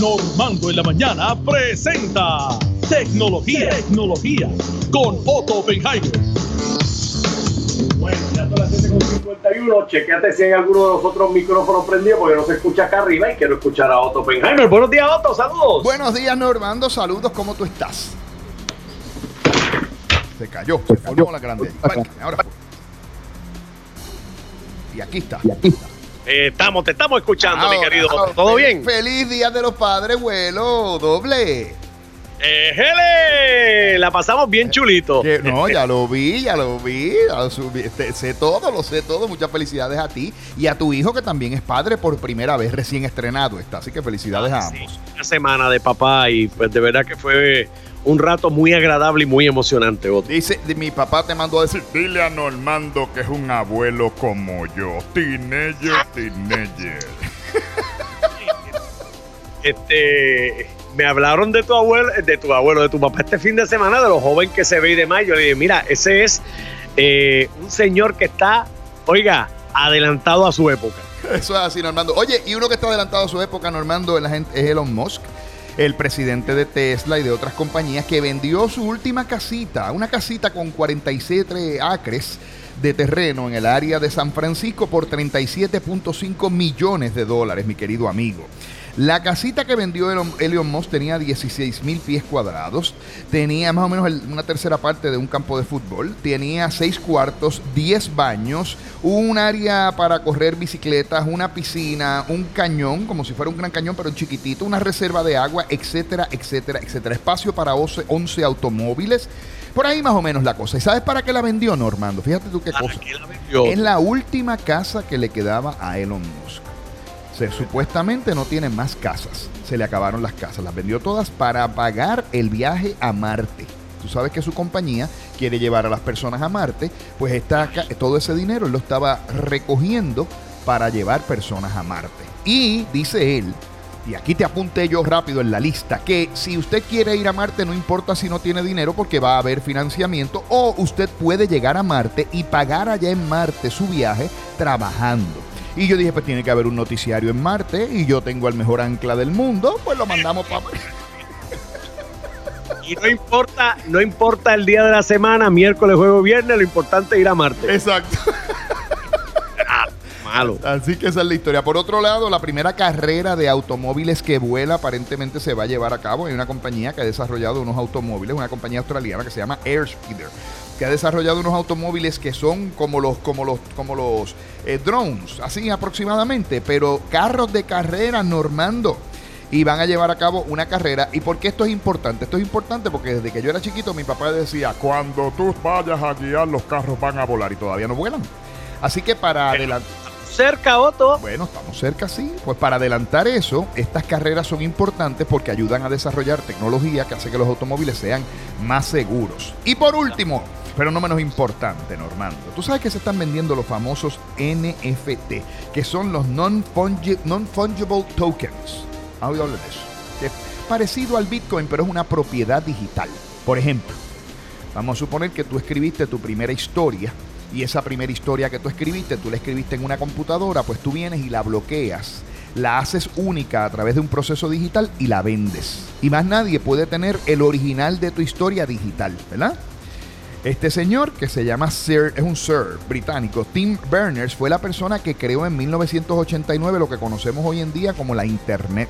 Normando en la mañana presenta Tecnología, Tecnología con Otto Oppenheimer. Bueno, ya son las 7.51. Chequeate si hay alguno de los otros micrófonos prendidos porque no se escucha acá arriba y quiero escuchar a Otto Oppenheimer. Buenos días, Otto. Saludos. Buenos días, Normando. Saludos. ¿Cómo tú estás? Se cayó. Se cayó la grande. Ahora. Y aquí está. Y aquí está. Eh, estamos, te estamos escuchando, mi querido ahora, ¿Todo bien? Feliz Día de los Padres, vuelo doble. Eh. La pasamos bien chulito. Que- no, ya lo vi, ya lo vi, ya lo subí. Sé todo, lo sé todo. Muchas felicidades a ti y a tu hijo que también es padre por primera vez, recién estrenado está. Así que felicidades a Sí, ambos. una semana de papá y pues de verdad que fue un rato muy agradable y muy emocionante, Otto. Dice, mi papá te mandó a decir, Dile a Normando que es un abuelo como yo. Teenager, teenager. Este, me hablaron de tu abuelo, de tu abuelo, de tu papá este fin de semana, de lo joven que se ve y demás. Yo le dije, mira, ese es eh, un señor que está, oiga, adelantado a su época. Eso es así, Normando. Oye, y uno que está adelantado a su época, Normando, es Elon Musk, el presidente de Tesla y de otras compañías, que vendió su última casita, una casita con 47 acres de terreno en el área de San Francisco por 37.5 millones de dólares, mi querido amigo. La casita que vendió Elon, Musk tenía 16 mil pies cuadrados, tenía más o menos el- una tercera parte de un campo de fútbol, tenía 6 cuartos, 10 baños, un área para correr bicicletas, una piscina, un cañón, como si fuera un gran cañón, pero chiquitito, una reserva de agua, etcétera, etcétera, etcétera. Espacio para 11, 11 automóviles. Por ahí más o menos la cosa. ¿Y sabes para qué la vendió Normando? Fíjate tú qué ¿Para cosa. qué la vendió? Es la última casa que le quedaba a Elon Musk. Supuestamente no tiene más casas. Se le acabaron las casas. Las vendió todas para pagar el viaje a Marte. Tú sabes que su compañía quiere llevar a las personas a Marte. Pues está todo ese dinero lo estaba recogiendo para llevar personas a Marte. Y dice él, y aquí te apunté yo rápido en la lista, que si usted quiere ir a Marte no importa si no tiene dinero porque va a haber financiamiento o usted puede llegar a Marte y pagar allá en Marte su viaje trabajando. Y yo dije, pues tiene que haber un noticiario en Marte y yo tengo el mejor ancla del mundo, pues lo mandamos para... Y no importa, no importa el día de la semana, miércoles, jueves, viernes, lo importante es ir a Marte. Exacto. Ah, malo. Así que esa es la historia. Por otro lado, la primera carrera de automóviles que vuela aparentemente se va a llevar a cabo en una compañía que ha desarrollado unos automóviles, una compañía australiana que se llama Airspeeder, que ha desarrollado unos automóviles que son como los, como los, como los eh, drones, así aproximadamente, pero carros de carrera normando. Y van a llevar a cabo una carrera. ¿Y por qué esto es importante? Esto es importante porque desde que yo era chiquito mi papá decía, Cuando tú vayas a guiar, los carros van a volar. y todavía no vuelan. Así que para adelantar... Cerca, Otto. Bueno, estamos cerca, sí. Pues para adelantar eso, estas carreras son importantes porque ayudan a desarrollar tecnología que hace que los automóviles sean más seguros. Y por último, pero no menos importante, Normando, tú sabes que se están vendiendo los famosos NFT, que son los non-fungi- non-fungible tokens. ¿Has oído de eso? Es parecido al Bitcoin, pero es una propiedad digital. Por ejemplo, Vamos a suponer que tú escribiste tu primera historia y esa primera historia que tú escribiste, tú la escribiste en una computadora, pues tú vienes y la bloqueas, la haces única a través de un proceso digital y la vendes. Y más nadie puede tener el original de tu historia digital, ¿verdad? Este señor, que se llama Sir, es un Sir británico, Tim Berners, fue la persona que creó en 1989 lo que conocemos hoy en día como la Internet.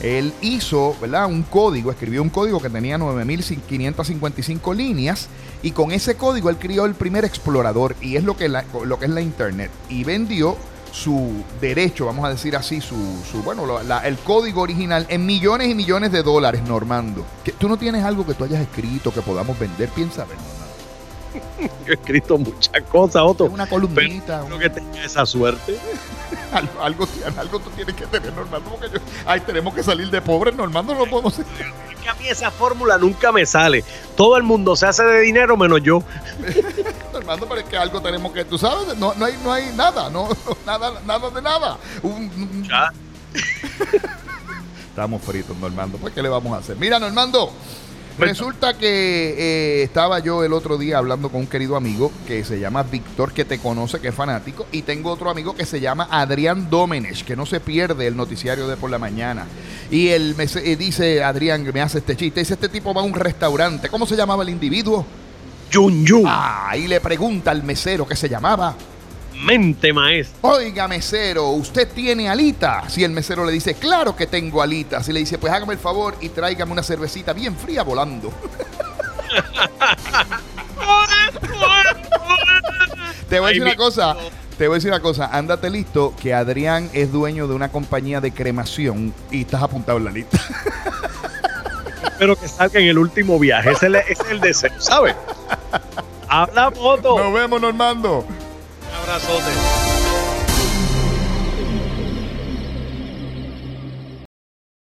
Él hizo, ¿verdad? Un código, escribió un código que tenía 9555 líneas y con ese código él creó el primer explorador y es lo que es la internet y vendió su derecho, vamos a decir así, su, su bueno, la- el código original en millones y millones de dólares, Normando. Que tú no tienes algo que tú hayas escrito que podamos vender, piensa ver, Normando. Yo he escrito muchas cosas, Otto. Una columnita, Pero un- que tenga esa suerte. algo, algo, algo tú tienes que tener, Normando, porque yo, ay, tenemos que salir de pobres, Normando, no podemos Es que a mí esa fórmula nunca me sale. Todo el mundo se hace de dinero menos yo. Pero es que algo tenemos que, tú sabes, no, no hay, no hay nada, no, no, nada, nada de nada. Un- Ya. Estamos fritos, Normando. Pues, ¿qué le vamos a hacer? Mira, Normando, resulta que eh, estaba yo el otro día hablando con un querido amigo que se llama Víctor, que te conoce, que es fanático, y tengo otro amigo que se llama Adrián Dómenes, que no se pierde el noticiario de por la mañana. Y él me eh, dice, Adrián, me hace este chiste, dice, este tipo va a un restaurante. ¿Cómo se llamaba el individuo? Yun Yun. Ah, y le pregunta al mesero que se llamaba. Mente maestra. Oiga, mesero, ¿usted tiene alitas? Y el mesero le dice, claro que tengo alitas. Y le dice, pues hágame el favor y tráigame una cervecita bien fría volando. Te voy a decir una cosa. Te voy a decir una cosa. Ándate listo que Adrián es dueño de una compañía de cremación y estás apuntado en la lista. Espero que salga en el último viaje. Ese es el, ese es el deseo, ¿sabes? Habla, moto. Nos vemos, Normando. Un abrazote.